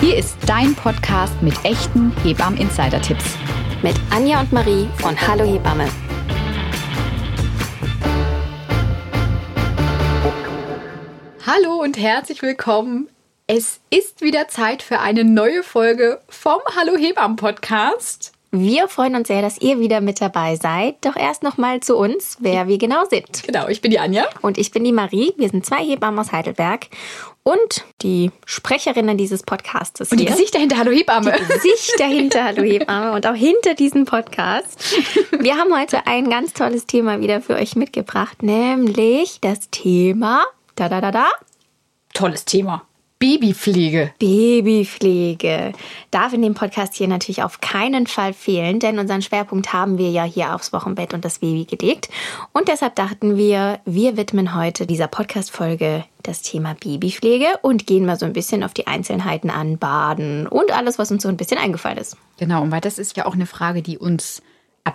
Hier ist dein Podcast mit echten Hebammen-Insider-Tipps. Mit Anja und Marie von Hallo Hebamme. Hallo und herzlich willkommen. Es ist wieder Zeit für eine neue Folge vom Hallo Hebammen Podcast. Wir freuen uns sehr, dass ihr wieder mit dabei seid. Doch erst noch mal zu uns, wer wir genau sind. Genau, ich bin die Anja. Und ich bin die Marie. Wir sind zwei Hebammen aus Heidelberg und die Sprecherinnen dieses Podcastes. Und die hier. Gesichter hinter Hallo Hebamme. Die Gesichter hinter Hallo Hebamme und auch hinter diesem Podcast. Wir haben heute ein ganz tolles Thema wieder für euch mitgebracht, nämlich das Thema da da da da Tolles Thema. Babypflege. Babypflege darf in dem Podcast hier natürlich auf keinen Fall fehlen, denn unseren Schwerpunkt haben wir ja hier aufs Wochenbett und das Baby gelegt. Und deshalb dachten wir, wir widmen heute dieser Podcast-Folge das Thema Babypflege und gehen mal so ein bisschen auf die Einzelheiten an, Baden und alles, was uns so ein bisschen eingefallen ist. Genau, und weil das ist ja auch eine Frage, die uns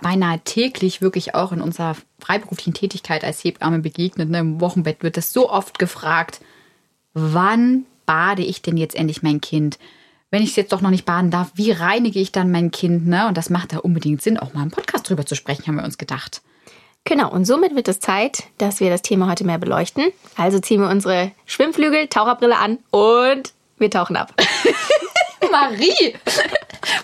beinahe täglich wirklich auch in unserer freiberuflichen Tätigkeit als Hebamme begegnet. Ne? Im Wochenbett wird das so oft gefragt, wann bade ich denn jetzt endlich mein Kind? Wenn ich es jetzt doch noch nicht baden darf, wie reinige ich dann mein Kind? Ne? Und das macht da unbedingt Sinn, auch mal im Podcast drüber zu sprechen, haben wir uns gedacht. Genau, und somit wird es Zeit, dass wir das Thema heute mehr beleuchten. Also ziehen wir unsere Schwimmflügel, Taucherbrille an und wir tauchen ab. Marie,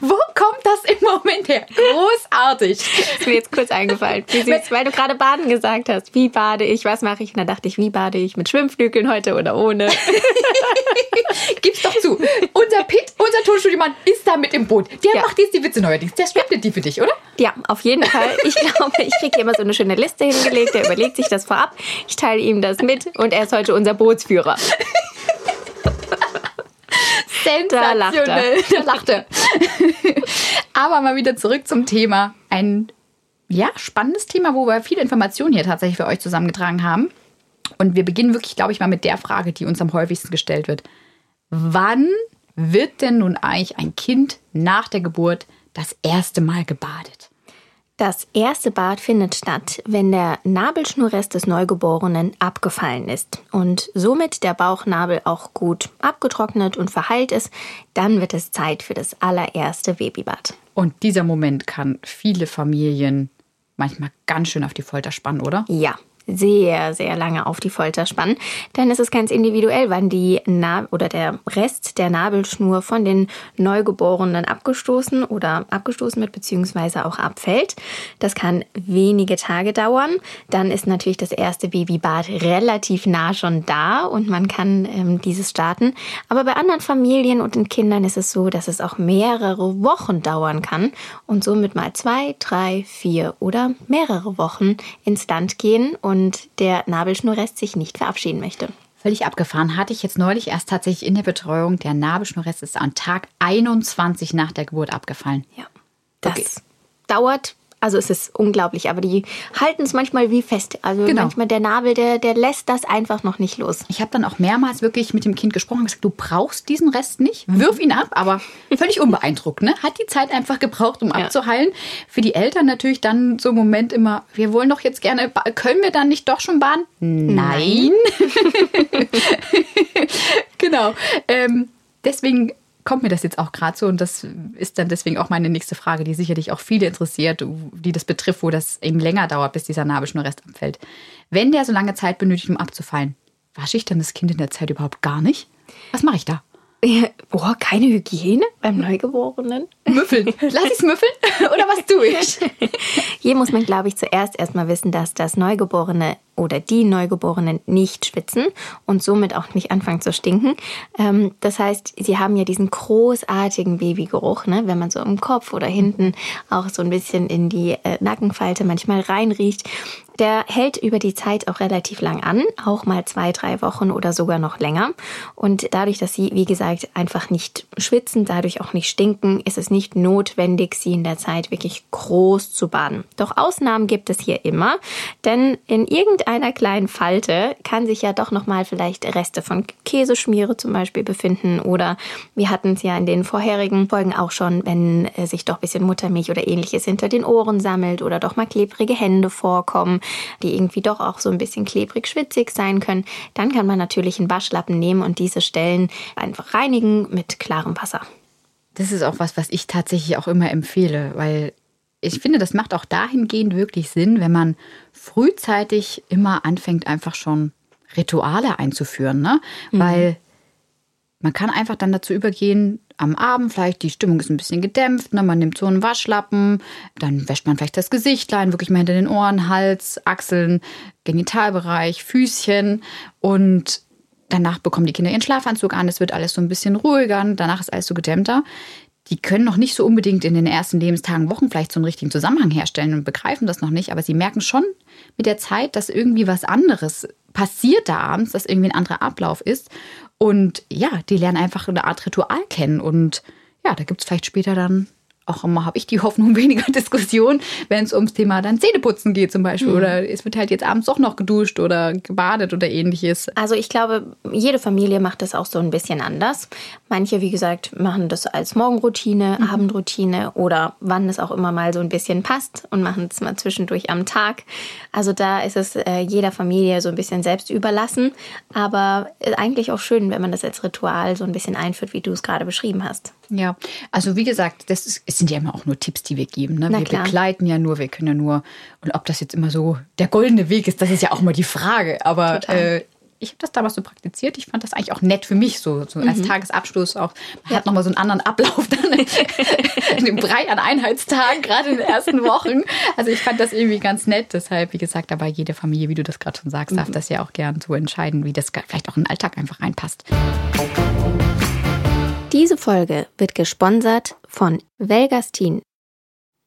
wo kommt das im Moment her? Großartig. ist mir jetzt kurz eingefallen. Wie süß, weil du gerade baden gesagt hast. Wie bade ich? Was mache ich? Und dann dachte ich, wie bade ich? Mit Schwimmflügeln heute oder ohne? Gib's doch zu. Unser Pitt, unser Tonstudiomann, ist da mit im Boot. Der Ja. macht jetzt die Witze neuerdings. Der schreibt die für dich, oder? Ja, auf jeden Fall. Ich glaube, ich kriege hier immer so eine schöne Liste hingelegt. Der überlegt sich das vorab. Ich teile ihm das mit und er ist heute unser Bootsführer. Sensationell. Da lacht er. Aber mal wieder zurück zum Thema. Ein ja, spannendes Thema, wo wir viele Informationen hier tatsächlich für euch zusammengetragen haben. Und wir beginnen wirklich, glaube ich, mal mit der Frage, die uns am häufigsten gestellt wird. Wann wird denn nun eigentlich ein Kind nach der Geburt das erste Mal gebadet? Das erste Bad findet statt, wenn der Nabelschnurrest des Neugeborenen abgefallen ist und somit der Bauchnabel auch gut abgetrocknet und verheilt ist. Dann wird es Zeit für das allererste Babybad. Und dieser Moment kann viele Familien manchmal ganz schön auf die Folter spannen, oder? Ja, sehr, sehr lange auf die Folter spannen. Denn es ist ganz individuell, wann die Na oder der Rest der Nabelschnur von den Neugeborenen abgestoßen oder abgestoßen wird, beziehungsweise auch abfällt. Das kann wenige Tage dauern. Dann ist natürlich das erste Babybad relativ nah schon da und man kann ähm, dieses starten. Aber bei anderen Familien und den Kindern ist es so, dass es auch mehrere Wochen dauern kann und somit mal zwei, drei, vier oder mehrere Wochen ins Land gehen und der Nabelschnurrest sich nicht verabschieden möchte. Völlig abgefahren hatte ich jetzt neulich erst tatsächlich in der Betreuung. Der Nabelschnurrest ist an Tag 21 nach der Geburt abgefallen. Ja. Das Okay. dauert, also es ist unglaublich, aber die halten es manchmal wie fest. Also Genau. manchmal der Nabel, der, der lässt das einfach noch nicht los. Ich habe dann auch mehrmals wirklich mit dem Kind gesprochen und gesagt, du brauchst diesen Rest nicht, wirf ihn ab, aber völlig unbeeindruckt. Ne? Hat die Zeit einfach gebraucht, um Ja. abzuheilen. Für die Eltern natürlich dann so ein Moment immer, wir wollen doch jetzt gerne, können wir dann nicht doch schon baden? Nein. genau. Ähm, deswegen kommt mir das jetzt auch gerade so und das ist dann deswegen auch meine nächste Frage, die sicherlich auch viele interessiert, die das betrifft, wo das eben länger dauert, bis dieser Nabelschnurrest abfällt. Wenn der so lange Zeit benötigt, um abzufallen, wasche ich dann das Kind in der Zeit überhaupt gar nicht? Was mache ich da? Boah, keine Hygiene beim Neugeborenen? Müffeln. Lass ich's müffeln? Oder was tue ich? Hier muss man, glaube ich, zuerst erstmal wissen, dass das Neugeborene oder die Neugeborenen nicht schwitzen und somit auch nicht anfangen zu stinken. Ähm, das heißt, sie haben ja diesen großartigen Babygeruch, ne? wenn man so im Kopf oder hinten auch so ein bisschen in die äh, Nackenfalte manchmal reinriecht. Der hält über die Zeit auch relativ lang an, auch mal zwei, drei Wochen oder sogar noch länger. Und dadurch, dass sie, wie gesagt, einfach nicht schwitzen, dadurch auch nicht stinken, ist es nicht notwendig, sie in der Zeit wirklich groß zu baden. Doch Ausnahmen gibt es hier immer, denn in irgendeiner kleinen Falte kann sich ja doch nochmal vielleicht Reste von Käseschmiere zum Beispiel befinden oder wir hatten es ja in den vorherigen Folgen auch schon, wenn äh, sich doch ein bisschen Muttermilch oder ähnliches hinter den Ohren sammelt oder doch mal klebrige Hände vorkommen. Die irgendwie doch auch so ein bisschen klebrig, schwitzig sein können, dann kann man natürlich einen Waschlappen nehmen und diese Stellen einfach reinigen mit klarem Wasser. Das ist auch was, was ich tatsächlich auch immer empfehle, weil ich finde, das macht auch dahingehend wirklich Sinn, wenn man frühzeitig immer anfängt, einfach schon Rituale einzuführen, ne? Mhm. Weil man kann einfach dann dazu übergehen, am Abend vielleicht die Stimmung ist ein bisschen gedämpft, ne? man nimmt so einen Waschlappen, dann wäscht man vielleicht das Gesichtlein, wirklich mal hinter den Ohren, Hals, Achseln, Genitalbereich, Füßchen und danach bekommen die Kinder ihren Schlafanzug an, es wird alles so ein bisschen ruhiger, danach ist alles so gedämmter. Die können noch nicht so unbedingt in den ersten Lebenstagen, Wochen vielleicht so einen richtigen Zusammenhang herstellen und begreifen das noch nicht, aber sie merken schon mit der Zeit, dass irgendwie was anderes passiert da abends, dass irgendwie ein anderer Ablauf ist. Und ja, die lernen einfach eine Art Ritual kennen. Und ja, da gibt es vielleicht später dann auch immer habe ich die Hoffnung weniger Diskussion, wenn es ums Thema dann Zähneputzen geht zum Beispiel. Mhm. Oder es wird halt jetzt abends doch noch geduscht oder gebadet oder ähnliches. Also ich glaube, jede Familie macht das auch so ein bisschen anders. Manche, wie gesagt, machen das als Morgenroutine, mhm. Abendroutine oder wann es auch immer mal so ein bisschen passt und machen es mal zwischendurch am Tag. Also da ist es äh, jeder Familie so ein bisschen selbst überlassen. Aber äh, eigentlich auch schön, wenn man das als Ritual so ein bisschen einführt, wie du es gerade beschrieben hast. Ja, also wie gesagt, das ist, es sind ja immer auch nur Tipps, die wir geben. Ne? Wir klar. begleiten ja nur, wir können ja nur. Und ob das jetzt immer so der goldene Weg ist, das ist ja auch mal die Frage. Aber äh, ich habe das damals so praktiziert. Ich fand das eigentlich auch nett für mich, so, so als mhm. Tagesabschluss auch. Man ja. hat nochmal so einen anderen Ablauf dann in dem Brei an Einheitstagen, gerade in den ersten Wochen. Also ich fand das irgendwie ganz nett. Deshalb, wie gesagt, aber jede Familie, wie du das gerade schon sagst, mhm. darf das ja auch gern so entscheiden, wie das vielleicht auch in den Alltag einfach reinpasst. Diese Folge wird gesponsert von Velgastin.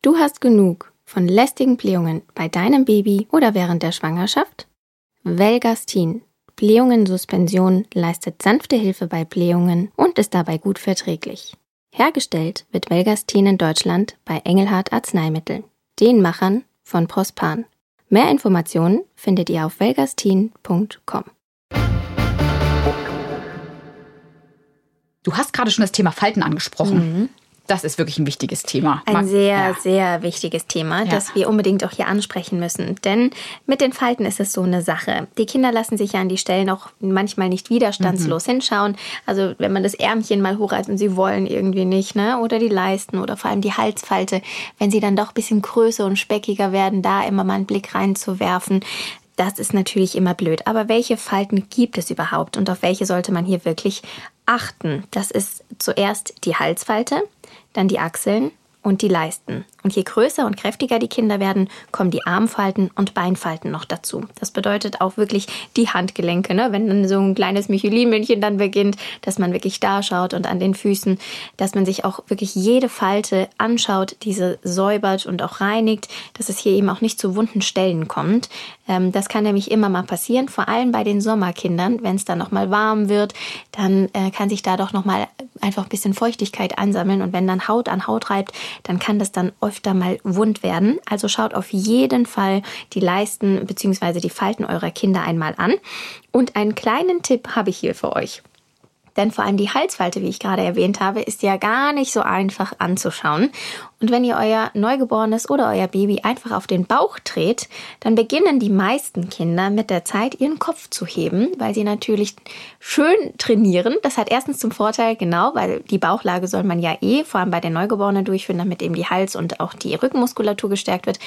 Du hast genug von lästigen Blähungen bei deinem Baby oder während der Schwangerschaft? Velgastin. Blähungen-Suspension leistet sanfte Hilfe bei Blähungen und ist dabei gut verträglich. Hergestellt wird Velgastin in Deutschland bei Engelhardt Arzneimittel, den Machern von Prospan. Mehr Informationen findet ihr auf velgastin.com. Du hast gerade schon das Thema Falten angesprochen. Mhm. Das ist wirklich ein wichtiges Thema. Ein sehr, ja. sehr wichtiges Thema, ja. das wir unbedingt auch hier ansprechen müssen. Denn mit den Falten ist es so eine Sache. Die Kinder lassen sich ja an die Stellen auch manchmal nicht widerstandslos mhm. hinschauen. Also wenn man das Ärmchen mal hochreißt und sie wollen irgendwie nicht, ne? Oder die Leisten oder vor allem die Halsfalte, wenn sie dann doch ein bisschen größer und speckiger werden, da immer mal einen Blick reinzuwerfen. Das ist natürlich immer blöd. Aber welche Falten gibt es überhaupt und auf welche sollte man hier wirklich achten? Das ist zuerst die Halsfalte, dann die Achseln und die Leisten. Und je größer und kräftiger die Kinder werden, kommen die Armfalten und Beinfalten noch dazu. Das bedeutet auch wirklich die Handgelenke, ne? wenn dann so ein kleines Michelin-Männchen dann beginnt, dass man wirklich da schaut und an den Füßen, dass man sich auch wirklich jede Falte anschaut, diese säubert und auch reinigt, dass es hier eben auch nicht zu wunden Stellen kommt. Ähm, das kann nämlich immer mal passieren, vor allem bei den Sommerkindern, wenn es dann nochmal warm wird, dann äh, kann sich da doch nochmal einfach ein bisschen Feuchtigkeit ansammeln und wenn dann Haut an Haut reibt, dann kann das dann öfter mal wund werden. Also schaut auf jeden Fall die Leisten bzw. die Falten eurer Kinder einmal an. Und einen kleinen Tipp habe ich hier für euch. Denn vor allem die Halsfalte, wie ich gerade erwähnt habe, ist ja gar nicht so einfach anzuschauen. Und wenn ihr euer Neugeborenes oder euer Baby einfach auf den Bauch dreht, dann beginnen die meisten Kinder mit der Zeit ihren Kopf zu heben, weil sie natürlich schön trainieren. Das hat erstens zum Vorteil, genau, weil die Bauchlage soll man ja eh vor allem bei den Neugeborenen durchführen, damit eben die Hals- und auch die Rückenmuskulatur gestärkt wird.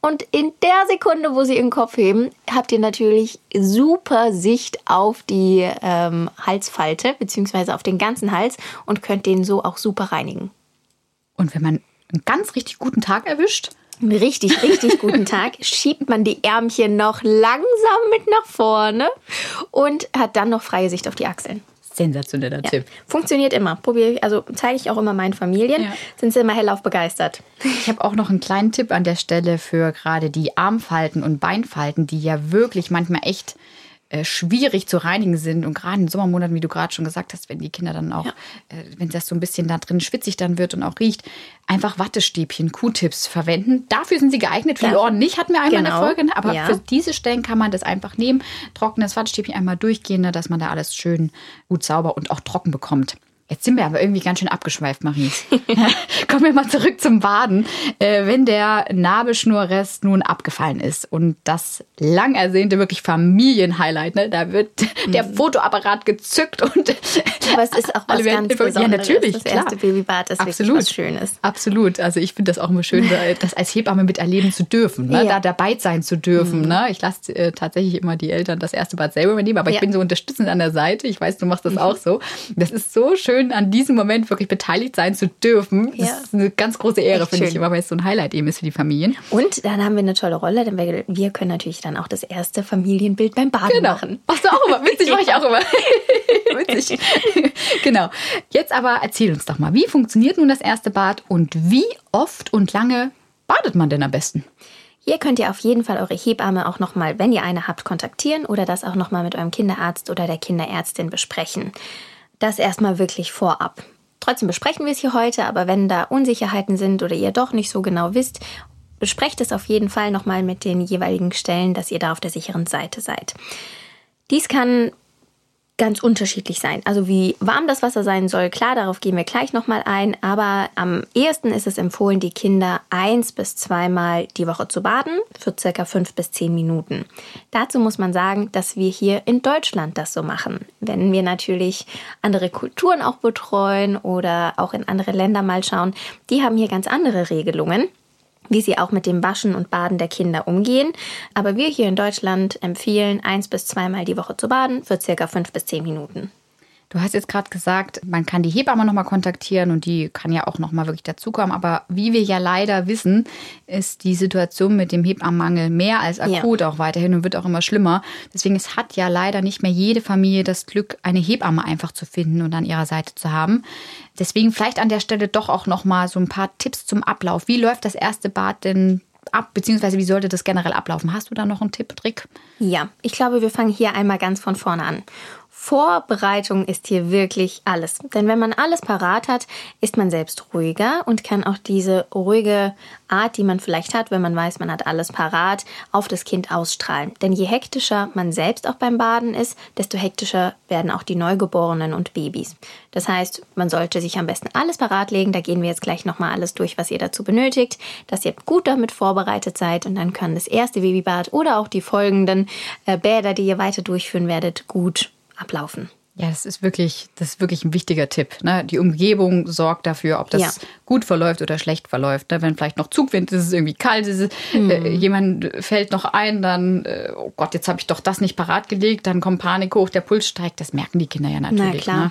Und in der Sekunde, wo sie ihren Kopf heben, habt ihr natürlich super Sicht auf die ähm, Halsfalte beziehungsweise auf den ganzen Hals und könnt den so auch super reinigen. Und wenn man einen ganz richtig guten Tag erwischt. Einen richtig, richtig guten Tag schiebt man die Ärmchen noch langsam mit nach vorne und hat dann noch freie Sicht auf die Achseln. Sensationeller ja. Tipp. Funktioniert immer. Probiere ich, also zeige ich auch immer meinen Familien. Ja. Sind sie immer hellauf begeistert. Ich habe auch noch einen kleinen Tipp an der Stelle für gerade die Armfalten und Beinfalten, die ja wirklich manchmal echt äh, schwierig zu reinigen sind. Und gerade in Sommermonaten, wie du gerade schon gesagt hast, wenn die Kinder dann auch, ja. äh, wenn das so ein bisschen da drin schwitzig dann wird und auch riecht, einfach Wattestäbchen, Q-Tips verwenden. Dafür sind sie geeignet. Für ja. die Ohren nicht, hatten wir einmal genau. in der. Folge. Ne? Aber ja. für diese Stellen kann man das einfach nehmen. Trockenes Wattestäbchen einmal durchgehen, ne? dass man da alles schön gut sauber und auch trocken bekommt. Jetzt sind wir aber irgendwie ganz schön abgeschweift, Marie. Kommen wir mal zurück zum Baden. Äh, wenn der Nabelschnurrest nun abgefallen ist und das lang ersehnte wirklich Familienhighlight, ne, da wird mhm. der Fotoapparat gezückt und aber es ist auch was ganz Besonderes. Ja, natürlich, das klar. erste Babybad ist Absolut. wirklich was Schönes. Absolut. Also ich finde das auch immer schön, das als Hebamme miterleben zu dürfen, ne? Ja. da dabei sein zu dürfen. Mhm. Ne? Ich lasse äh, tatsächlich immer die Eltern das erste Bad selber übernehmen, aber Ja. ich bin so unterstützend an der Seite. Ich weiß, du machst das auch so. Das ist so schön, an diesem Moment wirklich beteiligt sein zu dürfen. Das Ja. ist eine ganz große Ehre, finde ich schön. immer, weil es so ein Highlight eben ist für die Familien. Und dann haben wir eine tolle Rolle, denn wir, wir können natürlich dann auch das erste Familienbild beim Baden machen. Machst du auch immer. Witzig, mache ich auch immer. Witzig. genau. Jetzt aber erzähl uns doch mal, wie funktioniert nun das erste Bad und wie oft und lange badet man denn am besten? Hier könnt ihr auf jeden Fall eure Hebamme auch nochmal, wenn ihr eine habt, kontaktieren oder das auch nochmal mit eurem Kinderarzt oder der Kinderärztin besprechen. Das erstmal wirklich vorab. Trotzdem besprechen wir es hier heute, aber wenn da Unsicherheiten sind oder ihr doch nicht so genau wisst, besprecht es auf jeden Fall nochmal mit den jeweiligen Stellen, dass ihr da auf der sicheren Seite seid. Dies kann ganz unterschiedlich sein. Also wie warm das Wasser sein soll, klar, darauf gehen wir gleich nochmal ein. Aber am ehesten ist es empfohlen, die Kinder eins bis zweimal die Woche zu baden, für circa fünf bis zehn Minuten. Dazu muss man sagen, dass wir hier in Deutschland das so machen. Wenn wir natürlich andere Kulturen auch betreuen oder auch in andere Länder mal schauen, die haben hier ganz andere Regelungen wie sie auch mit dem Waschen und Baden der Kinder umgehen. Aber wir hier in Deutschland empfehlen, eins bis zweimal die Woche zu baden für circa fünf bis zehn Minuten. Du hast jetzt gerade gesagt, man kann die Hebamme nochmal kontaktieren und die kann ja auch nochmal wirklich dazukommen. Aber wie wir ja leider wissen, ist die Situation mit dem Hebammenmangel mehr als akut auch weiterhin und wird auch immer schlimmer. Deswegen es hat ja leider nicht mehr jede Familie das Glück, eine Hebamme einfach zu finden und an ihrer Seite zu haben. Deswegen vielleicht an der Stelle doch auch nochmal so ein paar Tipps zum Ablauf. Wie läuft das erste Bad denn ab, beziehungsweise wie sollte das generell ablaufen? Hast du da noch einen Tipp, Trick? Ja, ich glaube, wir fangen hier einmal ganz von vorne an. Vorbereitung ist hier wirklich alles. Denn wenn man alles parat hat, ist man selbst ruhiger und kann auch diese ruhige Art, die man vielleicht hat, wenn man weiß, man hat alles parat, auf das Kind ausstrahlen. Denn je hektischer man selbst auch beim Baden ist, desto hektischer werden auch die Neugeborenen und Babys. Das heißt, man sollte sich am besten alles parat legen. Da gehen wir jetzt gleich nochmal alles durch, was ihr dazu benötigt, dass ihr gut damit vorbereitet seid und dann kann das erste Babybad oder auch die folgenden äh, Bäder, die ihr weiter durchführen werdet, gut ablaufen. Ja, das ist wirklich, das ist wirklich ein wichtiger Tipp. Ne? Die Umgebung sorgt dafür, ob das Ja. gut verläuft oder schlecht verläuft. Ne? Wenn vielleicht noch Zugwind ist, ist es irgendwie kalt, ist es, Mhm. äh, jemand fällt noch ein, dann, äh, oh Gott, jetzt habe ich doch das nicht parat gelegt, dann kommt Panik hoch, der Puls steigt. Das merken die Kinder ja natürlich. klar. Ne?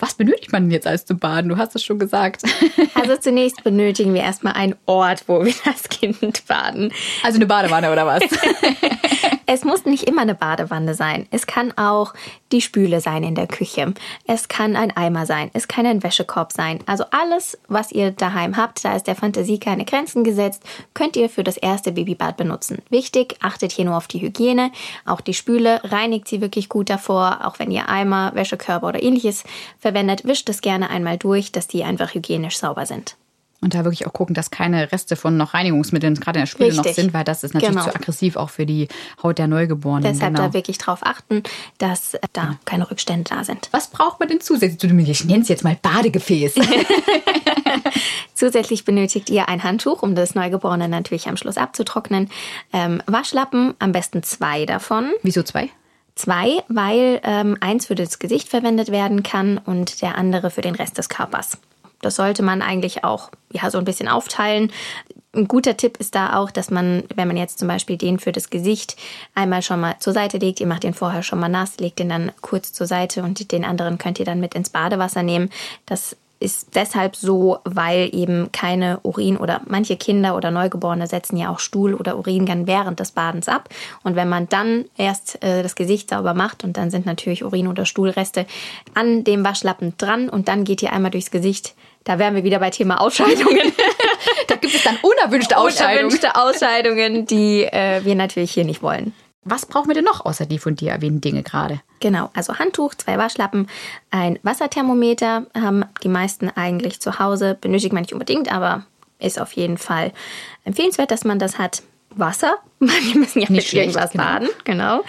Was benötigt man denn jetzt als zu baden? Du hast es schon gesagt. Also zunächst benötigen wir erstmal einen Ort, wo wir das Kind baden. Also eine Badewanne oder was? Es muss nicht immer eine Badewanne sein. Es kann auch die Spüle sein in der Küche. Es kann ein Eimer sein. Es kann ein Wäschekorb sein. Also alles, was ihr daheim habt, da ist der Fantasie keine Grenzen gesetzt, könnt ihr für das erste Babybad benutzen. Wichtig, achtet hier nur auf die Hygiene. Auch die Spüle reinigt sie wirklich gut davor. Auch wenn ihr Eimer, Wäschekörper oder ähnliches verwendet, wischt es gerne einmal durch, dass die einfach hygienisch sauber sind. Und da wirklich auch gucken, dass keine Reste von noch Reinigungsmitteln gerade in der Spüle noch sind, weil das ist natürlich Genau. zu aggressiv auch für die Haut der Neugeborenen. Deshalb genau. da wirklich drauf achten, dass äh, da keine Rückstände da sind. Was braucht man denn zusätzlich? Ich nenne es jetzt mal Badegefäß. Zusätzlich benötigt ihr ein Handtuch, um das Neugeborene natürlich am Schluss abzutrocknen. Ähm, Waschlappen, am besten zwei davon. Wieso zwei? Zwei, weil ähm, eins für das Gesicht verwendet werden kann und der andere für den Rest des Körpers. Das sollte man eigentlich auch ja, so ein bisschen aufteilen. Ein guter Tipp ist da auch, dass man, wenn man jetzt zum Beispiel den für das Gesicht einmal schon mal zur Seite legt, ihr macht den vorher schon mal nass, legt den dann kurz zur Seite und den anderen könnt ihr dann mit ins Badewasser nehmen. Das ist deshalb so, weil eben keine Urin oder manche Kinder oder Neugeborene setzen ja auch Stuhl oder Urin dann während des Badens ab. Und wenn man dann erst äh, das Gesicht sauber macht und dann sind natürlich Urin oder Stuhlreste an dem Waschlappen dran und dann geht ihr einmal durchs Gesicht, da wären wir wieder bei Thema Ausscheidungen. Da gibt es dann unerwünschte Ausscheidungen. Unerwünschte Ausscheidungen, die äh, wir natürlich hier nicht wollen. Was brauchen wir denn noch außer die von dir erwähnten Dinge gerade? Genau, also Handtuch, zwei Waschlappen, ein Wasserthermometer haben die meisten eigentlich zu Hause. Benötigt man nicht unbedingt, aber ist auf jeden Fall empfehlenswert, dass man das hat. Wasser Wir müssen ja Nicht mit irgendwas genau. baden, genau.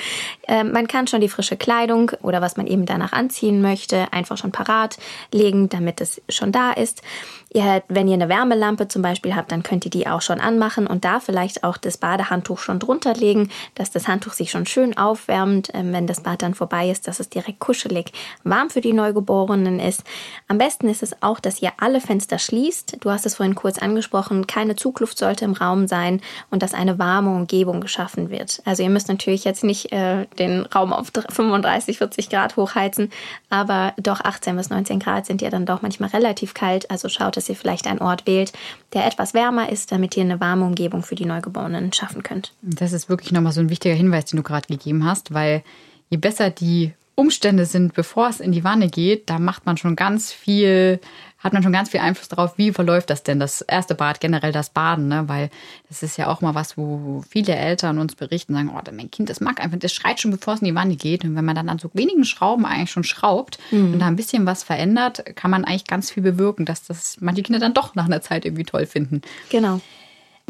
Ähm, man kann schon die frische Kleidung oder was man eben danach anziehen möchte, einfach schon parat legen, damit es schon da ist. Ihr, wenn ihr eine Wärmelampe zum Beispiel habt, dann könnt ihr die auch schon anmachen und da vielleicht auch das Badehandtuch schon drunter legen, dass das Handtuch sich schon schön aufwärmt, ähm, wenn das Bad dann vorbei ist, dass es direkt kuschelig warm für die Neugeborenen ist. Am besten ist es auch, dass ihr alle Fenster schließt. Du hast es vorhin kurz angesprochen, keine Zugluft sollte im Raum sein und dass eine warme Umgebung geschaffen wird. Also ihr müsst natürlich jetzt nicht äh, den Raum auf 35, 40 Grad hochheizen, aber doch 18 bis 19 Grad sind ja dann doch manchmal relativ kalt. Also schaut, dass ihr vielleicht einen Ort wählt, der etwas wärmer ist, damit ihr eine warme Umgebung für die Neugeborenen schaffen könnt. Das ist wirklich nochmal so ein wichtiger Hinweis, den du gerade gegeben hast, weil je besser die Umstände sind, bevor es in die Wanne geht, da macht man schon ganz viel, hat man schon ganz viel Einfluss darauf, wie verläuft das denn, das erste Bad, generell das Baden, ne? weil das ist ja auch mal was, wo viele Eltern uns berichten, sagen, oh, mein Kind, das mag einfach, das schreit schon, bevor es in die Wanne geht. Und wenn man dann an so wenigen Schrauben eigentlich schon schraubt und da ein bisschen was verändert, kann man eigentlich ganz viel bewirken, dass das manche Kinder dann doch nach einer Zeit irgendwie toll finden. Genau.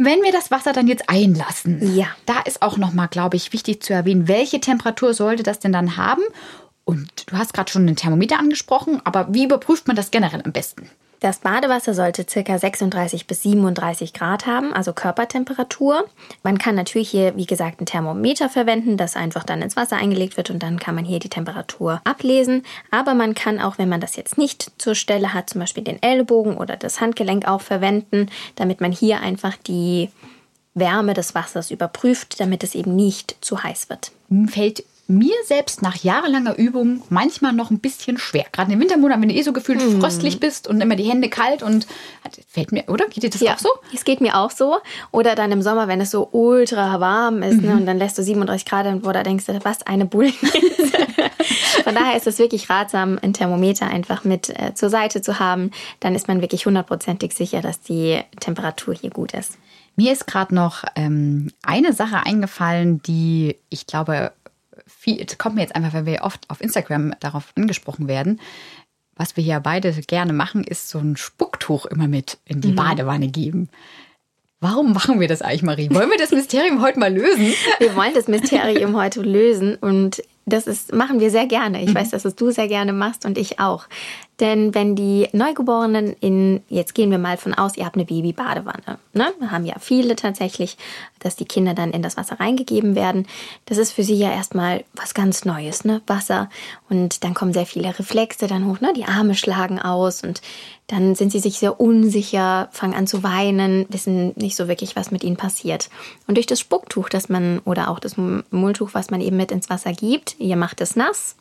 Wenn wir das Wasser dann jetzt einlassen, Ja. da ist auch nochmal, glaube ich, wichtig zu erwähnen, welche Temperatur sollte das denn dann haben? Und du hast gerade schon den Thermometer angesprochen, aber wie überprüft man das generell am besten? Das Badewasser sollte ca. 36 bis 37 Grad haben, also Körpertemperatur. Man kann natürlich hier, wie gesagt, ein Thermometer verwenden, das einfach dann ins Wasser eingelegt wird und dann kann man hier die Temperatur ablesen. Aber man kann auch, wenn man das jetzt nicht zur Stelle hat, zum Beispiel den Ellbogen oder das Handgelenk auch verwenden, damit man hier einfach die Wärme des Wassers überprüft, damit es eben nicht zu heiß wird. Fällt mir selbst nach jahrelanger Übung manchmal noch ein bisschen schwer. Gerade im Wintermonat, wenn du eh so gefühlt Mhm. fröstlich bist und immer die Hände kalt und fällt mir, oder? Geht dir das auch so? Es geht mir auch so. Oder dann im Sommer, wenn es so ultra warm ist ne, und dann lässt du 37 Grad und wo da denkst du, was eine Bulle. Von daher ist es wirklich ratsam, ein Thermometer einfach mit äh, zur Seite zu haben. Dann ist man wirklich hundertprozentig sicher, dass die Temperatur hier gut ist. Mir ist gerade noch ähm, eine Sache eingefallen, die ich glaube, viel, es kommt mir jetzt einfach, weil wir oft auf Instagram darauf angesprochen werden. Was wir hier beide gerne machen, ist so ein Spucktuch immer mit in die Badewanne geben. Warum machen wir das eigentlich, Marie? Wollen wir das Mysterium heute mal lösen? Wir wollen das Mysterium heute lösen und das ist, machen wir sehr gerne. Ich weiß, dass es du sehr gerne machst und ich auch. Denn wenn die Neugeborenen in, jetzt gehen wir mal von aus, ihr habt eine Babybadewanne, ne? Haben ja viele tatsächlich, dass die Kinder dann in das Wasser reingegeben werden. Das ist für sie ja erstmal was ganz Neues, ne? Wasser. Und dann kommen sehr viele Reflexe dann hoch, ne? Die Arme schlagen aus und dann sind sie sich sehr unsicher, fangen an zu weinen, wissen nicht so wirklich, was mit ihnen passiert. Und durch das Spucktuch, das man oder auch das Mulltuch, was man eben mit ins Wasser gibt, ihr macht es nass,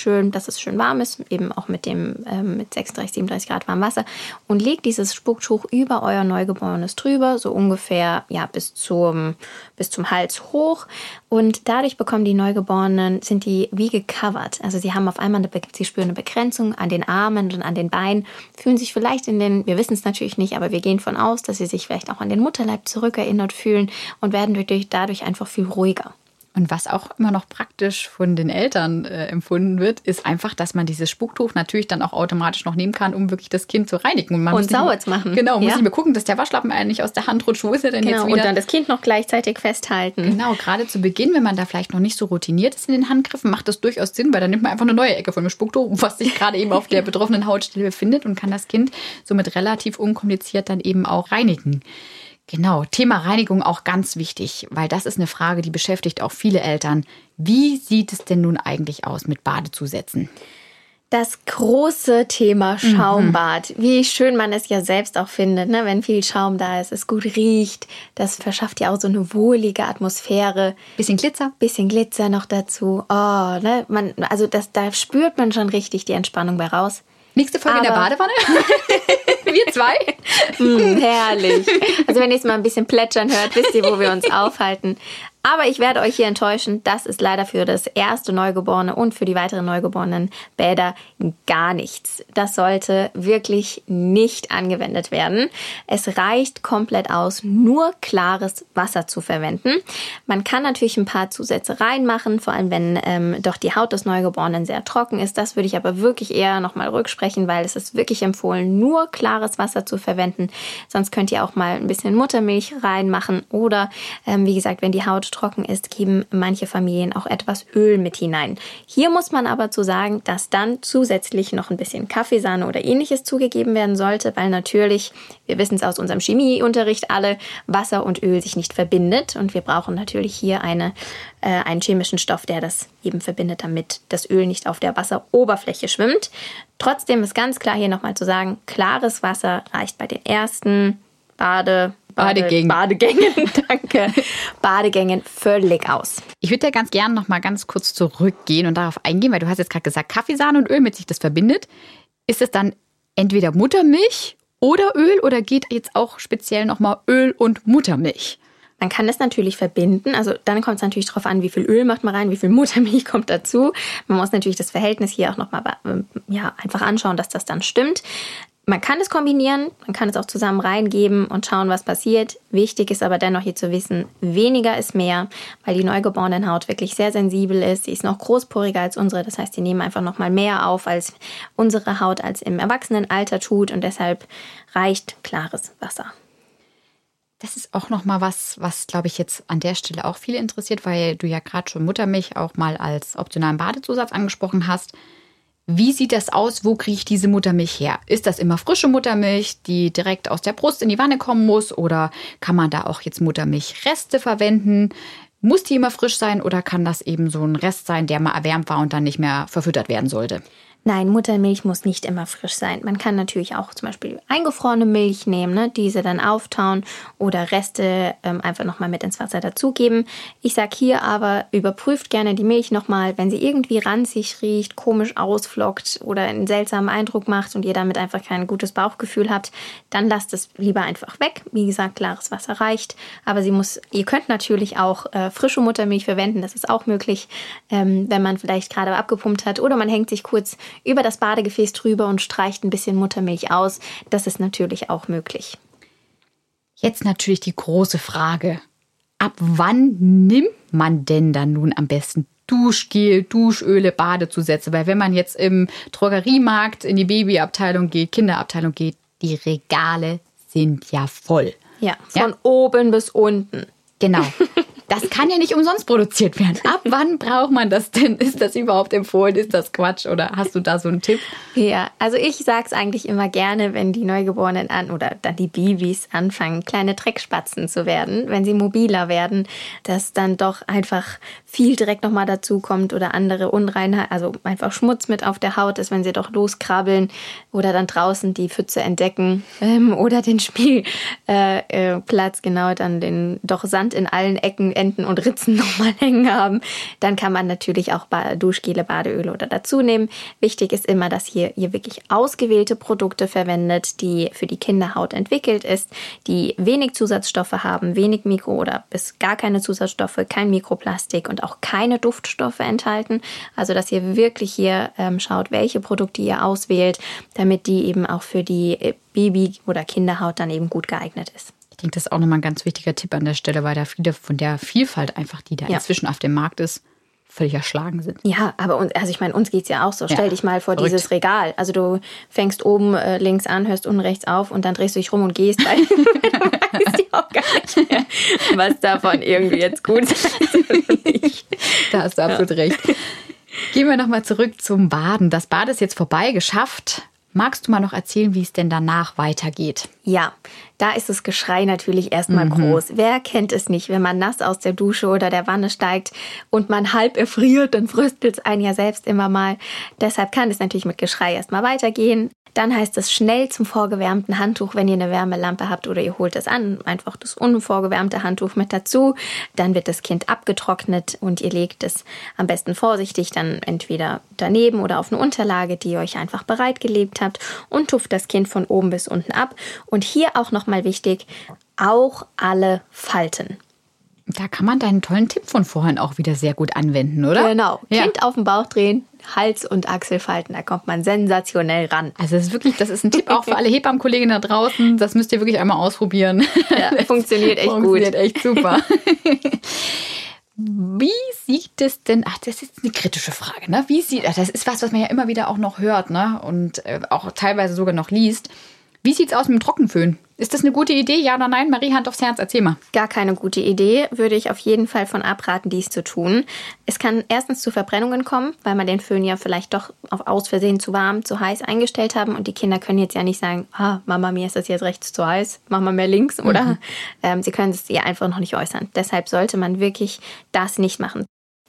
schön, dass es schön warm ist, eben auch mit dem ähm, mit 36, 37 Grad warmem Wasser. Und legt dieses Spucktuch über euer Neugeborenes drüber, so ungefähr ja bis zum bis zum Hals hoch. Und dadurch bekommen die Neugeborenen sind die wie gecovert, also sie haben auf einmal eine, sie spüren eine Begrenzung an den Armen und an den Beinen, fühlen sich vielleicht in den, wir wissen es natürlich nicht, aber wir gehen von aus, dass sie sich vielleicht auch an den Mutterleib zurückerinnert fühlen und werden dadurch einfach viel ruhiger. Und was auch immer noch praktisch von den Eltern äh, empfunden wird, ist einfach, dass man dieses Spucktuch natürlich dann auch automatisch noch nehmen kann, um wirklich das Kind zu reinigen. man Und nicht sauber mehr- zu machen. Genau, muss Ja. nicht mehr gucken, dass der Waschlappen eigentlich aus der Hand rutscht. Wo ist er denn Genau, jetzt und wieder? dann das Kind noch gleichzeitig festhalten. Genau, gerade zu Beginn, wenn man da vielleicht noch nicht so routiniert ist in den Handgriffen, macht das durchaus Sinn, weil dann nimmt man einfach eine neue Ecke von dem Spucktuch, was sich gerade eben auf der betroffenen Hautstelle befindet und kann das Kind somit relativ unkompliziert dann eben auch reinigen. Genau, Thema Reinigung auch ganz wichtig, weil das ist eine Frage, die beschäftigt auch viele Eltern. Wie sieht es denn nun eigentlich aus mit Badezusätzen? Das große Thema Schaumbad. Wie schön man es ja selbst auch findet, ne? wenn viel Schaum da ist, es gut riecht. Das verschafft ja auch so eine wohlige Atmosphäre. Bisschen Glitzer? Bisschen Glitzer noch dazu. Oh, ne? man, also das, da spürt man schon richtig die Entspannung bei raus. Nächste Folge in der Aber- Badewanne? Wir zwei? Mm, herrlich. Also wenn ihr es mal ein bisschen plätschern hört, wisst ihr, wo wir uns aufhalten. Aber ich werde euch hier enttäuschen. Das ist leider für das erste Neugeborene und für die weiteren Neugeborenen Bäder gar nichts. Das sollte wirklich nicht angewendet werden. Es reicht komplett aus, nur klares Wasser zu verwenden. Man kann natürlich ein paar Zusätze reinmachen, vor allem wenn ähm, doch die Haut des Neugeborenen sehr trocken ist. Das würde ich aber wirklich eher nochmal rücksprechen, weil es ist wirklich empfohlen, nur klares Wasser zu verwenden. Sonst könnt ihr auch mal ein bisschen Muttermilch reinmachen oder ähm, wie gesagt, wenn die Haut trocken ist, geben manche Familien auch etwas Öl mit hinein. Hier muss man aber zu sagen, dass dann zusätzlich noch ein bisschen Kaffeesahne oder ähnliches zugegeben werden sollte, weil natürlich, wir wissen es aus unserem Chemieunterricht alle, Wasser und Öl sich nicht verbindet und wir brauchen natürlich hier eine, äh, einen chemischen Stoff, der das eben verbindet, damit das Öl nicht auf der Wasseroberfläche schwimmt. Trotzdem ist ganz klar hier nochmal zu sagen, klares Wasser reicht bei den ersten Bade, Badegängen. Badegängen, danke. Badegängen völlig aus. Ich würde da ganz gerne noch mal ganz kurz zurückgehen und darauf eingehen, weil du hast jetzt gerade gesagt, Kaffeesahne und Öl mit sich das verbindet. Ist es dann entweder Muttermilch oder Öl oder geht jetzt auch speziell noch mal Öl und Muttermilch? Man kann das natürlich verbinden. Also dann kommt es natürlich darauf an, wie viel Öl macht man rein, wie viel Muttermilch kommt dazu. Man muss natürlich das Verhältnis hier auch nochmal ja, einfach anschauen, dass das dann stimmt. Man kann es kombinieren, man kann es auch zusammen reingeben und schauen, was passiert. Wichtig ist aber dennoch hier zu wissen, weniger ist mehr, weil die Neugeborenenhaut wirklich sehr sensibel ist. Sie ist noch großporiger als unsere, das heißt, sie nehmen einfach noch mal mehr auf, als unsere Haut als im Erwachsenenalter tut und deshalb reicht klares Wasser. Das ist auch noch mal was, was glaube ich jetzt an der Stelle auch viele interessiert, weil du ja gerade schon Muttermilch auch mal als optionalen Badezusatz angesprochen hast. Wie sieht das aus? Wo kriege ich diese Muttermilch her? Ist das immer frische Muttermilch, die direkt aus der Brust in die Wanne kommen muss? Oder kann man da auch jetzt Muttermilchreste verwenden? Muss die immer frisch sein oder kann das eben so ein Rest sein, der mal erwärmt war und dann nicht mehr verfüttert werden sollte? Nein, Muttermilch muss nicht immer frisch sein. Man kann natürlich auch zum Beispiel eingefrorene Milch nehmen, ne, diese dann auftauen oder Reste ähm, einfach nochmal mit ins Wasser dazugeben. Ich sage hier aber, überprüft gerne die Milch nochmal, wenn sie irgendwie ranzig riecht, komisch ausflockt oder einen seltsamen Eindruck macht und ihr damit einfach kein gutes Bauchgefühl habt, dann lasst es lieber einfach weg. Wie gesagt, klares Wasser reicht, aber sie muss, ihr könnt natürlich auch äh, frische Muttermilch verwenden, das ist auch möglich, ähm, wenn man vielleicht gerade abgepumpt hat oder man hängt sich kurz über das Badegefäß drüber und streicht ein bisschen Muttermilch aus. Das ist natürlich auch möglich. Jetzt natürlich die große Frage. Ab wann nimmt man denn dann nun am besten Duschgel, Duschöle, Badezusätze? Weil wenn man jetzt im Drogeriemarkt in die Babyabteilung geht, Kinderabteilung geht, die Regale sind ja voll. Ja, von ja? oben bis unten. Genau. Das kann ja nicht umsonst produziert werden. Ab wann braucht man das denn? Ist das überhaupt empfohlen? Ist das Quatsch? Oder hast du da so einen Tipp? Ja, also ich sage es eigentlich immer gerne, wenn die Neugeborenen an oder dann die Babys anfangen, kleine Dreckspatzen zu werden, wenn sie mobiler werden, dass dann doch einfach viel direkt nochmal dazu kommt oder andere Unreinheit, also einfach Schmutz mit auf der Haut ist, wenn sie doch loskrabbeln oder dann draußen die Pfütze entdecken ähm, oder den Spielplatz, äh, äh, genau, dann den doch Sand in allen Ecken Enden und Ritzen nochmal hängen haben, dann kann man natürlich auch Duschgele, Badeöle oder dazu nehmen. Wichtig ist immer, dass hier ihr wirklich ausgewählte Produkte verwendet, die für die Kinderhaut entwickelt ist, die wenig Zusatzstoffe haben, wenig Mikro- oder bis gar keine Zusatzstoffe, kein Mikroplastik und auch keine Duftstoffe enthalten. Also, dass ihr wirklich hier ähm, schaut, welche Produkte ihr auswählt, damit die eben auch für die äh, Baby- oder Kinderhaut dann eben gut geeignet ist. Ich denke, das ist auch nochmal ein ganz wichtiger Tipp an der Stelle, weil da viele von der Vielfalt einfach, die da ja. inzwischen auf dem Markt ist, völlig erschlagen sind. Ja, aber uns, also ich meine, uns geht es ja auch so. Ja. Stell dich mal vor Verrückt. dieses Regal. Also du fängst oben äh, links an, hörst unten rechts auf und dann drehst du dich rum und gehst, weil du weißt ja auch gar nicht mehr, was davon irgendwie jetzt gut ist. da hast du absolut ja. recht. Gehen wir nochmal zurück zum Baden. Das Bad ist jetzt vorbei, geschafft. Magst du mal noch erzählen, wie es denn danach weitergeht? Ja, da ist das Geschrei natürlich erstmal mhm. groß. Wer kennt es nicht, wenn man nass aus der Dusche oder der Wanne steigt und man halb erfriert, dann fröstelt es einen ja selbst immer mal. Deshalb kann es natürlich mit Geschrei erstmal weitergehen. Dann heißt es schnell zum vorgewärmten Handtuch, wenn ihr eine Wärmelampe habt oder ihr holt es an, einfach das unvorgewärmte Handtuch mit dazu. Dann wird das Kind abgetrocknet und ihr legt es am besten vorsichtig dann entweder daneben oder auf eine Unterlage, die ihr euch einfach bereitgelegt habt und tupft das Kind von oben bis unten ab. Und hier auch nochmal wichtig, auch alle Falten. Da kann man deinen tollen Tipp von vorhin auch wieder sehr gut anwenden, oder? Genau. Ja. Kind auf den Bauch drehen, Hals und Achsel falten. Da kommt man sensationell ran. Also das ist wirklich, das ist ein Tipp auch für alle Hebammenkolleginnen da draußen. Das müsst ihr wirklich einmal ausprobieren. Ja, funktioniert echt Funktioniert gut. echt super. Wie sieht es denn, ach, das ist eine kritische Frage, ne? Wie sieht, ach, das ist was, was man ja immer wieder auch noch hört, ne? Und äh, auch teilweise sogar noch liest. Wie sieht's aus mit dem Trockenföhn? Ist das eine gute Idee? Ja oder nein? Marie, Hand aufs Herz, erzähl mal. Gar keine gute Idee, würde ich auf jeden Fall von abraten, dies zu tun. Es kann erstens zu Verbrennungen kommen, weil man den Föhn ja vielleicht doch auf aus Versehen zu warm, zu heiß eingestellt haben und die Kinder können jetzt ja nicht sagen, ah, Mama, mir ist das jetzt rechts zu heiß, mach mal mehr links, oder? Ähm, sie können es ihr einfach noch nicht äußern. Deshalb sollte man wirklich das nicht machen.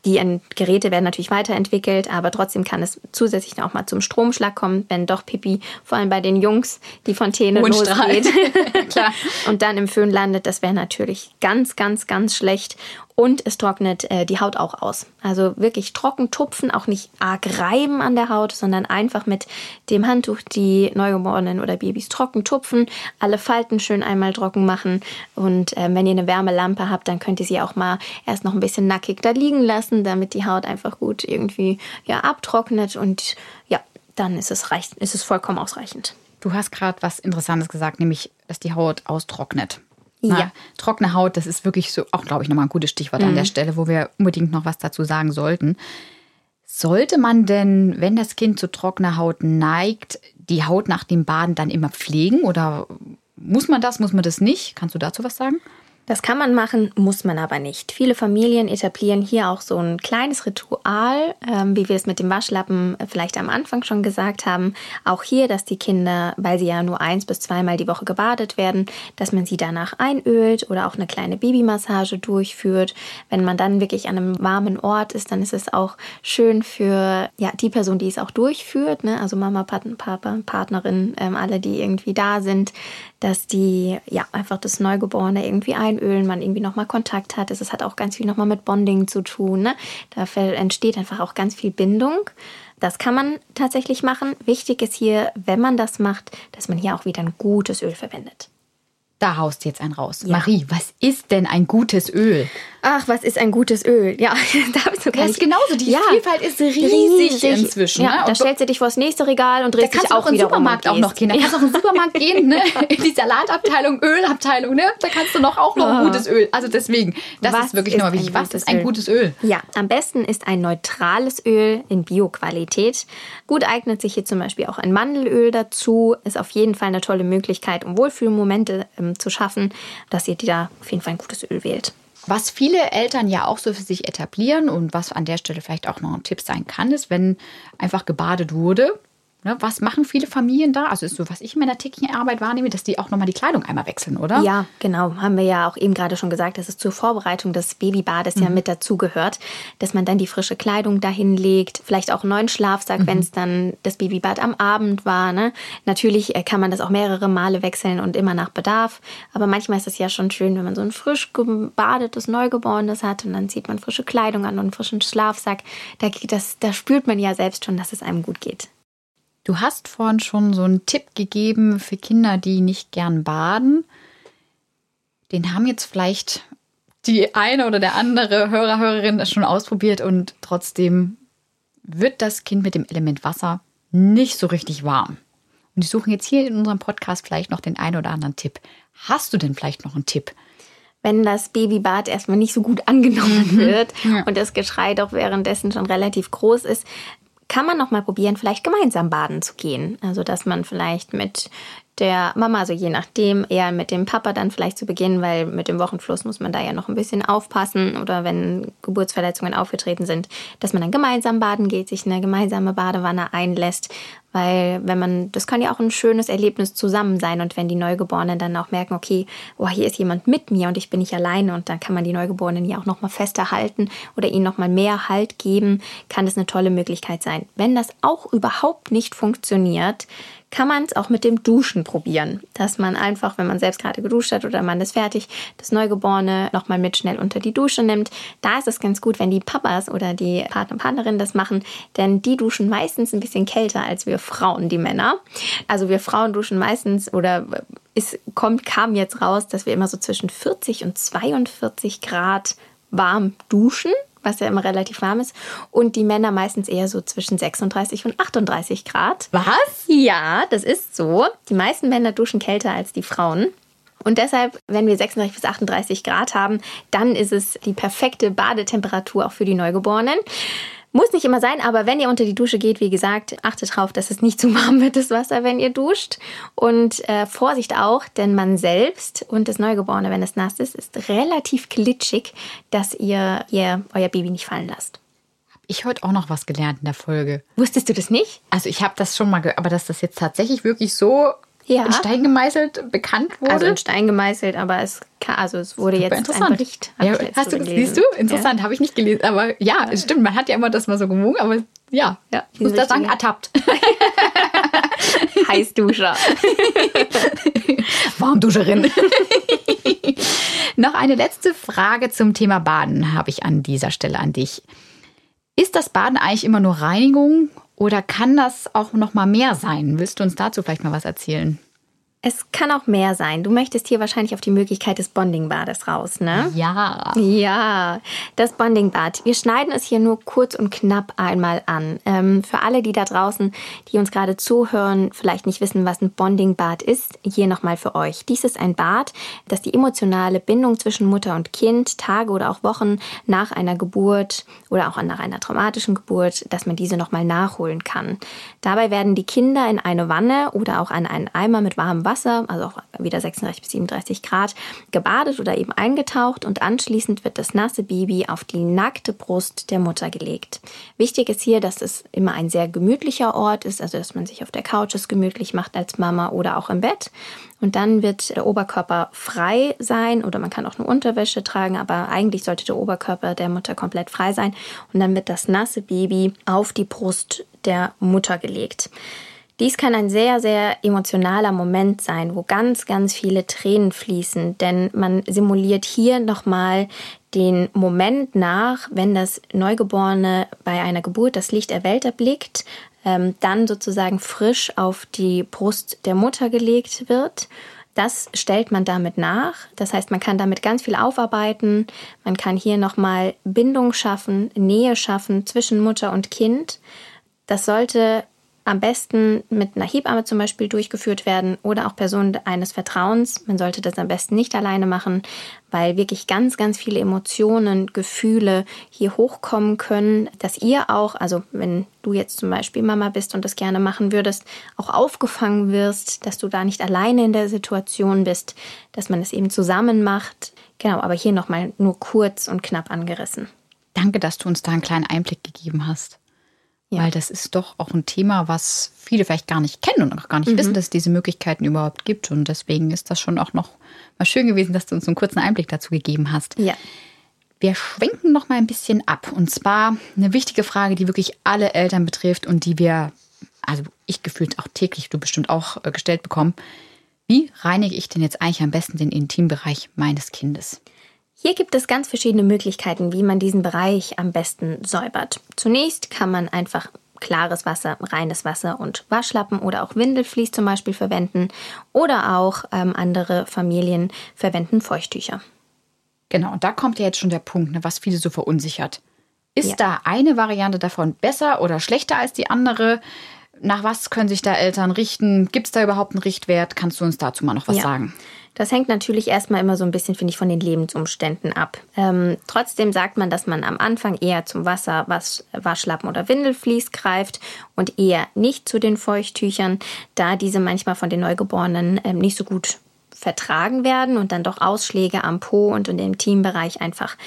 Die Geräte werden natürlich weiterentwickelt, aber trotzdem kann es zusätzlich noch mal zum Stromschlag kommen, wenn doch Pipi, vor allem bei den Jungs, die Fontäne Hohen losgeht. Klar. Und dann im Föhn landet, das wäre natürlich ganz, ganz, ganz schlecht. Und es trocknet äh, die Haut auch aus. Also wirklich trocken tupfen, auch nicht arg reiben an der Haut, sondern einfach mit dem Handtuch die Neugeborenen oder Babys trocken tupfen, alle Falten schön einmal trocken machen. Und äh, wenn ihr eine Wärmelampe habt, dann könnt ihr sie auch mal erst noch ein bisschen nackig da liegen lassen, damit die Haut einfach gut irgendwie ja, abtrocknet. Und ja, dann ist es, reicht, ist es vollkommen ausreichend. Du hast gerade was Interessantes gesagt, nämlich, dass die Haut austrocknet. Ja. Na, trockene Haut, das ist wirklich so, auch glaube ich nochmal ein gutes Stichwort an der Stelle, wo wir unbedingt noch was dazu sagen sollten. Sollte man denn, wenn das Kind zu trockener Haut neigt, die Haut nach dem Baden dann immer pflegen oder muss man das, muss man das nicht? Kannst du dazu was sagen? Das kann man machen, muss man aber nicht. Viele Familien etablieren hier auch so ein kleines Ritual, ähm, wie wir es mit dem Waschlappen vielleicht am Anfang schon gesagt haben. Auch hier, dass die Kinder, weil sie ja nur eins bis zweimal die Woche gebadet werden, dass man sie danach einölt oder auch eine kleine Babymassage durchführt. Wenn man dann wirklich an einem warmen Ort ist, dann ist es auch schön für ja, die Person, die es auch durchführt, ne? also Mama, Papa, Partnerin, ähm, alle, die irgendwie da sind, dass die ja einfach das Neugeborene irgendwie einölen, man irgendwie nochmal Kontakt hat. Es hat auch ganz viel nochmal mit Bonding zu tun. Ne? Da entsteht einfach auch ganz viel Bindung. Das kann man tatsächlich machen. Wichtig ist hier, wenn man das macht, dass man hier auch wieder ein gutes Öl verwendet. Da haust du jetzt einen raus. Marie, was ist denn ein gutes Öl? Ach, was ist ein gutes Öl? Ja, da bist du gar Das ist genauso. Die Ja. Vielfalt ist riesig, inzwischen. Ja, ne? da stellst du dich vors nächste Regal und drehst dich auch auch in den Supermarkt auch noch gehen. Da kannst du auch in den Supermarkt gehen, ne? in die Salatabteilung, Ölabteilung, ne? Da kannst du noch auch noch ein gutes Öl. Also deswegen, das Was ist wirklich nochmal wichtig. Was ist ein gutes Öl? Ja, am besten ist ein neutrales Öl in Bioqualität. Gut eignet sich hier zum Beispiel auch ein Mandelöl dazu. Ist auf jeden Fall eine tolle Möglichkeit, um Wohlfühlmomente ähm, zu schaffen, dass ihr da auf jeden Fall ein gutes Öl wählt. Was viele Eltern ja auch so für sich etablieren und was an der Stelle vielleicht auch noch ein Tipp sein kann, ist, wenn einfach gebadet wurde. Ne, was machen viele Familien da? Also ist so, was ich in meiner täglichen Arbeit wahrnehme, dass die auch nochmal die Kleidung einmal wechseln, oder? Ja, genau. Haben wir ja auch eben gerade schon gesagt, dass es zur Vorbereitung des Babybades ja mit dazugehört, dass man dann die frische Kleidung dahin legt, vielleicht auch einen neuen Schlafsack, wenn es dann das Babybad am Abend war. Ne? Natürlich äh, kann man das auch mehrere Male wechseln und immer nach Bedarf. Aber manchmal ist es ja schon schön, wenn man so ein frisch gebadetes Neugeborenes hat und dann zieht man frische Kleidung an und einen frischen Schlafsack. Da, geht das, da spürt man ja selbst schon, dass es einem gut geht. Du hast vorhin schon so einen Tipp gegeben für Kinder, die nicht gern baden. Den haben jetzt vielleicht die eine oder der andere Hörer, Hörerin schon ausprobiert und trotzdem wird das Kind mit dem Element Wasser nicht so richtig warm. Und ich suche jetzt hier in unserem Podcast vielleicht noch den einen oder anderen Tipp. Hast du denn vielleicht noch einen Tipp? wenn das Babybad erstmal nicht so gut angenommen wird und das Geschrei doch währenddessen schon relativ groß ist, kann man noch mal probieren, vielleicht gemeinsam baden zu gehen. Also dass man vielleicht mit der Mama, also je nachdem, eher mit dem Papa dann vielleicht zu beginnen, weil mit dem Wochenfluss muss man da ja noch ein bisschen aufpassen oder wenn Geburtsverletzungen aufgetreten sind, dass man dann gemeinsam baden geht, sich eine gemeinsame Badewanne einlässt, weil wenn man, das kann ja auch ein schönes Erlebnis zusammen sein und wenn die Neugeborenen dann auch merken, okay, oh, hier ist jemand mit mir und ich bin nicht alleine und dann kann man die Neugeborenen ja auch noch mal fester halten oder ihnen noch mal mehr Halt geben, kann das eine tolle Möglichkeit sein. Wenn das auch überhaupt nicht funktioniert, kann man es auch mit dem Duschen probieren. Dass man einfach, wenn man selbst gerade geduscht hat oder man ist fertig, das Neugeborene nochmal mit schnell unter die Dusche nimmt. Da ist es ganz gut, wenn die Papas oder die Partner und Partnerinnen das machen, denn die duschen meistens ein bisschen kälter als wir Frauen, die Männer. Also wir Frauen duschen meistens oder es kommt, kam jetzt raus, dass wir immer so zwischen 40 und 42 Grad warm duschen was ja immer relativ warm ist. Und die Männer meistens eher so zwischen 36 und 38 Grad. Was? Ja, das ist so. Die meisten Männer duschen kälter als die Frauen. Und deshalb, wenn wir 36 bis 38 Grad haben, dann ist es die perfekte Badetemperatur auch für die Neugeborenen. Muss nicht immer sein, aber wenn ihr unter die Dusche geht, wie gesagt, achtet darauf, dass es nicht zu warm wird, das Wasser, wenn ihr duscht. Und äh, Vorsicht auch, denn man selbst und das Neugeborene, wenn es nass ist, ist relativ glitschig, dass ihr, ihr euer Baby nicht fallen lasst. Habe ich heute auch noch was gelernt in der Folge. Wusstest du das nicht? Also ich habe das schon mal, aber dass das jetzt tatsächlich wirklich so ja. in Stein gemeißelt bekannt wurde. Also in Stein gemeißelt, aber es, also es wurde Super jetzt interessant. ein Bericht. Ja, hast du das, siehst du? Interessant, ja. habe ich nicht gelesen. Aber ja, es stimmt, man hat ja immer das mal so gewogen, aber ja, ja ich muss da sagen, ertappt. Heißduscher. Warmduscherin. Noch eine letzte Frage zum Thema Baden habe ich an dieser Stelle an dich. Ist das Baden eigentlich immer nur Reinigung oder kann das auch noch mal mehr sein? Willst du uns dazu vielleicht mal was erzählen? Es kann auch mehr sein. Du möchtest hier wahrscheinlich auf die Möglichkeit des Bondingbades raus, ne? Ja. Ja, das Bondingbad. Wir schneiden es hier nur kurz und knapp einmal an. Ähm, für alle, die da draußen, die uns gerade zuhören, vielleicht nicht wissen, was ein Bondingbad ist, hier nochmal für euch. Dies ist ein Bad, das die emotionale Bindung zwischen Mutter und Kind Tage oder auch Wochen nach einer Geburt oder auch nach einer traumatischen Geburt, dass man diese nochmal nachholen kann. Dabei werden die Kinder in eine Wanne oder auch an einen Eimer mit warmem Wasser Wasser, also auch wieder 36 bis 37 Grad, gebadet oder eben eingetaucht und anschließend wird das nasse Baby auf die nackte Brust der Mutter gelegt. Wichtig ist hier, dass es immer ein sehr gemütlicher Ort ist, also dass man sich auf der Couch es gemütlich macht als Mama oder auch im Bett. Und dann wird der Oberkörper frei sein oder man kann auch nur Unterwäsche tragen, aber eigentlich sollte der Oberkörper der Mutter komplett frei sein. Und dann wird das nasse Baby auf die Brust der Mutter gelegt. Dies kann ein sehr, sehr emotionaler Moment sein, wo ganz, ganz viele Tränen fließen, denn man simuliert hier nochmal den Moment nach, wenn das Neugeborene bei einer Geburt das Licht der Welt erblickt, ähm, dann sozusagen frisch auf die Brust der Mutter gelegt wird. Das stellt man damit nach. Das heißt, man kann damit ganz viel aufarbeiten. Man kann hier nochmal Bindung schaffen, Nähe schaffen zwischen Mutter und Kind. Das sollte am besten mit einer Hebamme zum Beispiel durchgeführt werden oder auch Personen eines Vertrauens. Man sollte das am besten nicht alleine machen, weil wirklich ganz, ganz viele Emotionen, Gefühle hier hochkommen können, dass ihr auch, also wenn du jetzt zum Beispiel Mama bist und das gerne machen würdest, auch aufgefangen wirst, dass du da nicht alleine in der Situation bist, dass man es eben zusammen macht. Genau, aber hier nochmal nur kurz und knapp angerissen. Danke, dass du uns da einen kleinen Einblick gegeben hast. Ja. Weil das ist doch auch ein Thema, was viele vielleicht gar nicht kennen und auch gar nicht mhm. wissen, dass es diese Möglichkeiten überhaupt gibt. Und deswegen ist das schon auch noch mal schön gewesen, dass du uns einen kurzen Einblick dazu gegeben hast. Ja. Wir schwenken noch mal ein bisschen ab. Und zwar eine wichtige Frage, die wirklich alle Eltern betrifft und die wir, also ich gefühlt auch täglich, du bestimmt auch äh, gestellt bekommen. Wie reinige ich denn jetzt eigentlich am besten den Intimbereich meines Kindes? Hier gibt es ganz verschiedene Möglichkeiten, wie man diesen Bereich am besten säubert. Zunächst kann man einfach klares Wasser, reines Wasser und Waschlappen oder auch Windelflies zum Beispiel verwenden oder auch ähm, andere Familien verwenden Feuchttücher. Genau, und da kommt ja jetzt schon der Punkt, ne, was viele so verunsichert. Ist ja. da eine Variante davon besser oder schlechter als die andere? Nach was können sich da Eltern richten? Gibt es da überhaupt einen Richtwert? Kannst du uns dazu mal noch was ja. sagen? Das hängt natürlich erstmal immer so ein bisschen, finde ich, von den Lebensumständen ab. Ähm, trotzdem sagt man, dass man am Anfang eher zum Wasser, was, Waschlappen oder Windelflies greift und eher nicht zu den Feuchttüchern, da diese manchmal von den Neugeborenen ähm, nicht so gut vertragen werden und dann doch Ausschläge am Po und in dem Teambereich einfach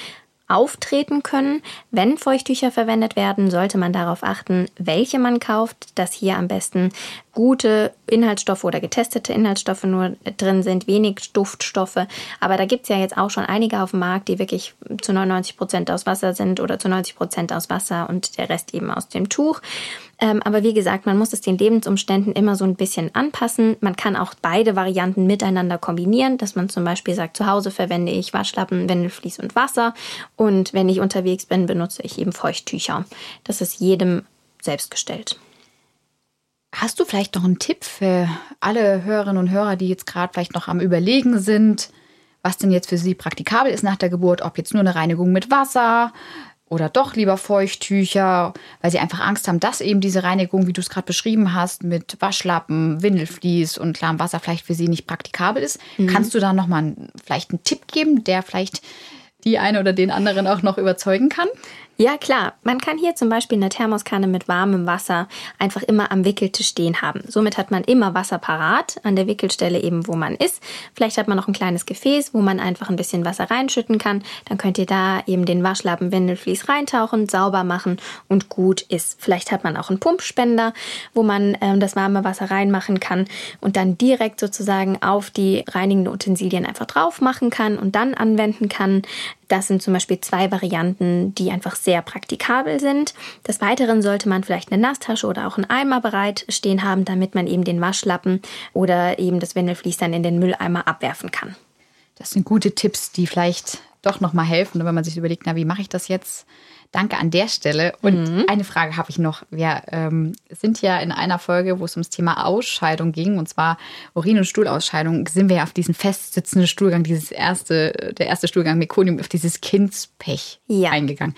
auftreten können. Wenn Feuchttücher verwendet werden, sollte man darauf achten, welche man kauft, dass hier am besten gute Inhaltsstoffe oder getestete Inhaltsstoffe nur drin sind, wenig Duftstoffe. Aber da gibt es ja jetzt auch schon einige auf dem Markt, die wirklich zu 99 Prozent aus Wasser sind oder zu 90 Prozent aus Wasser und der Rest eben aus dem Tuch. Ähm, aber wie gesagt, man muss es den Lebensumständen immer so ein bisschen anpassen. Man kann auch beide Varianten miteinander kombinieren, dass man zum Beispiel sagt, zu Hause verwende ich Waschlappen, Wendelflies und Wasser und wenn ich unterwegs bin, benutze ich eben Feuchttücher. Das ist jedem selbst gestellt. Hast du vielleicht noch einen Tipp für alle Hörerinnen und Hörer, die jetzt gerade vielleicht noch am Überlegen sind, was denn jetzt für sie praktikabel ist nach der Geburt, ob jetzt nur eine Reinigung mit Wasser, oder doch lieber Feuchttücher, weil sie einfach Angst haben, dass eben diese Reinigung, wie du es gerade beschrieben hast, mit Waschlappen, Windelflies und klarem Wasser vielleicht für sie nicht praktikabel ist. Mhm. Kannst du da nochmal vielleicht einen Tipp geben, der vielleicht die eine oder den anderen auch noch überzeugen kann? Ja, klar. Man kann hier zum Beispiel eine Thermoskanne mit warmem Wasser einfach immer am Wickeltisch stehen haben. Somit hat man immer Wasser parat, an der Wickelstelle eben, wo man ist. Vielleicht hat man noch ein kleines Gefäß, wo man einfach ein bisschen Wasser reinschütten kann. Dann könnt ihr da eben den Waschlappen Windelflies reintauchen, sauber machen und gut ist. Vielleicht hat man auch einen Pumpspender, wo man ähm, das warme Wasser reinmachen kann und dann direkt sozusagen auf die reinigenden Utensilien einfach drauf machen kann und dann anwenden kann. Das sind zum Beispiel zwei Varianten, die einfach sehr praktikabel sind. Des Weiteren sollte man vielleicht eine Nasstasche oder auch einen Eimer bereit stehen haben, damit man eben den Waschlappen oder eben das Wendelflies dann in den Mülleimer abwerfen kann. Das sind gute Tipps, die vielleicht doch nochmal helfen, wenn man sich überlegt, na, wie mache ich das jetzt? Danke an der Stelle. Und mhm. eine Frage habe ich noch. Wir ähm, sind ja in einer Folge, wo es ums Thema Ausscheidung ging, und zwar Urin- und Stuhlausscheidung, sind wir ja auf diesen festsitzenden Stuhlgang, dieses erste, der erste Stuhlgang Mekonium, auf dieses Kindspech ja. eingegangen.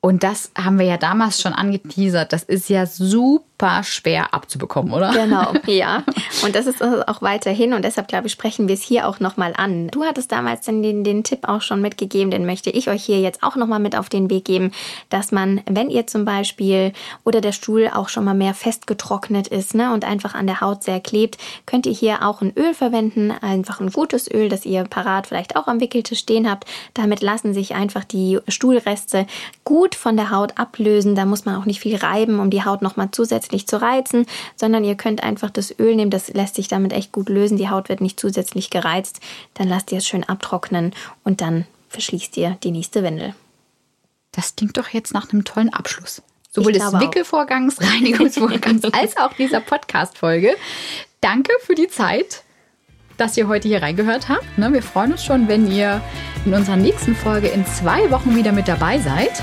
Und das haben wir ja damals schon angeteasert. Das ist ja super super schwer abzubekommen, oder? Genau, ja. Und das ist auch weiterhin und deshalb glaube ich, sprechen wir es hier auch nochmal an. Du hattest damals den, den Tipp auch schon mitgegeben, den möchte ich euch hier jetzt auch nochmal mit auf den Weg geben, dass man, wenn ihr zum Beispiel oder der Stuhl auch schon mal mehr festgetrocknet ist ne, und einfach an der Haut sehr klebt, könnt ihr hier auch ein Öl verwenden, einfach ein gutes Öl, das ihr parat vielleicht auch am Wickeltisch stehen habt. Damit lassen sich einfach die Stuhlreste gut von der Haut ablösen. Da muss man auch nicht viel reiben, um die Haut nochmal zusätzlich zusätzlich zu reizen, sondern ihr könnt einfach das Öl nehmen, das lässt sich damit echt gut lösen. Die Haut wird nicht zusätzlich gereizt. Dann lasst ihr es schön abtrocknen und dann verschließt ihr die nächste Windel. Das klingt doch jetzt nach einem tollen Abschluss. Sowohl des Wickelvorgangs, Reinigungsvorgangs als auch dieser Podcast-Folge. Danke für die Zeit, dass ihr heute hier reingehört habt. Ne, wir freuen uns schon, wenn ihr in unserer nächsten Folge in zwei Wochen wieder mit dabei seid.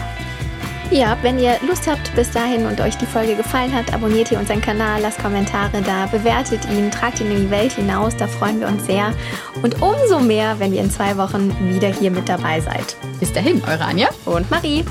Ja, wenn ihr Lust habt bis dahin und euch die Folge gefallen hat, abonniert ihr unseren Kanal, lasst Kommentare da, bewertet ihn, tragt ihn in die Welt hinaus, da freuen wir uns sehr. Und umso mehr, wenn ihr in zwei Wochen wieder hier mit dabei seid. Bis dahin, eure Anja und Marie.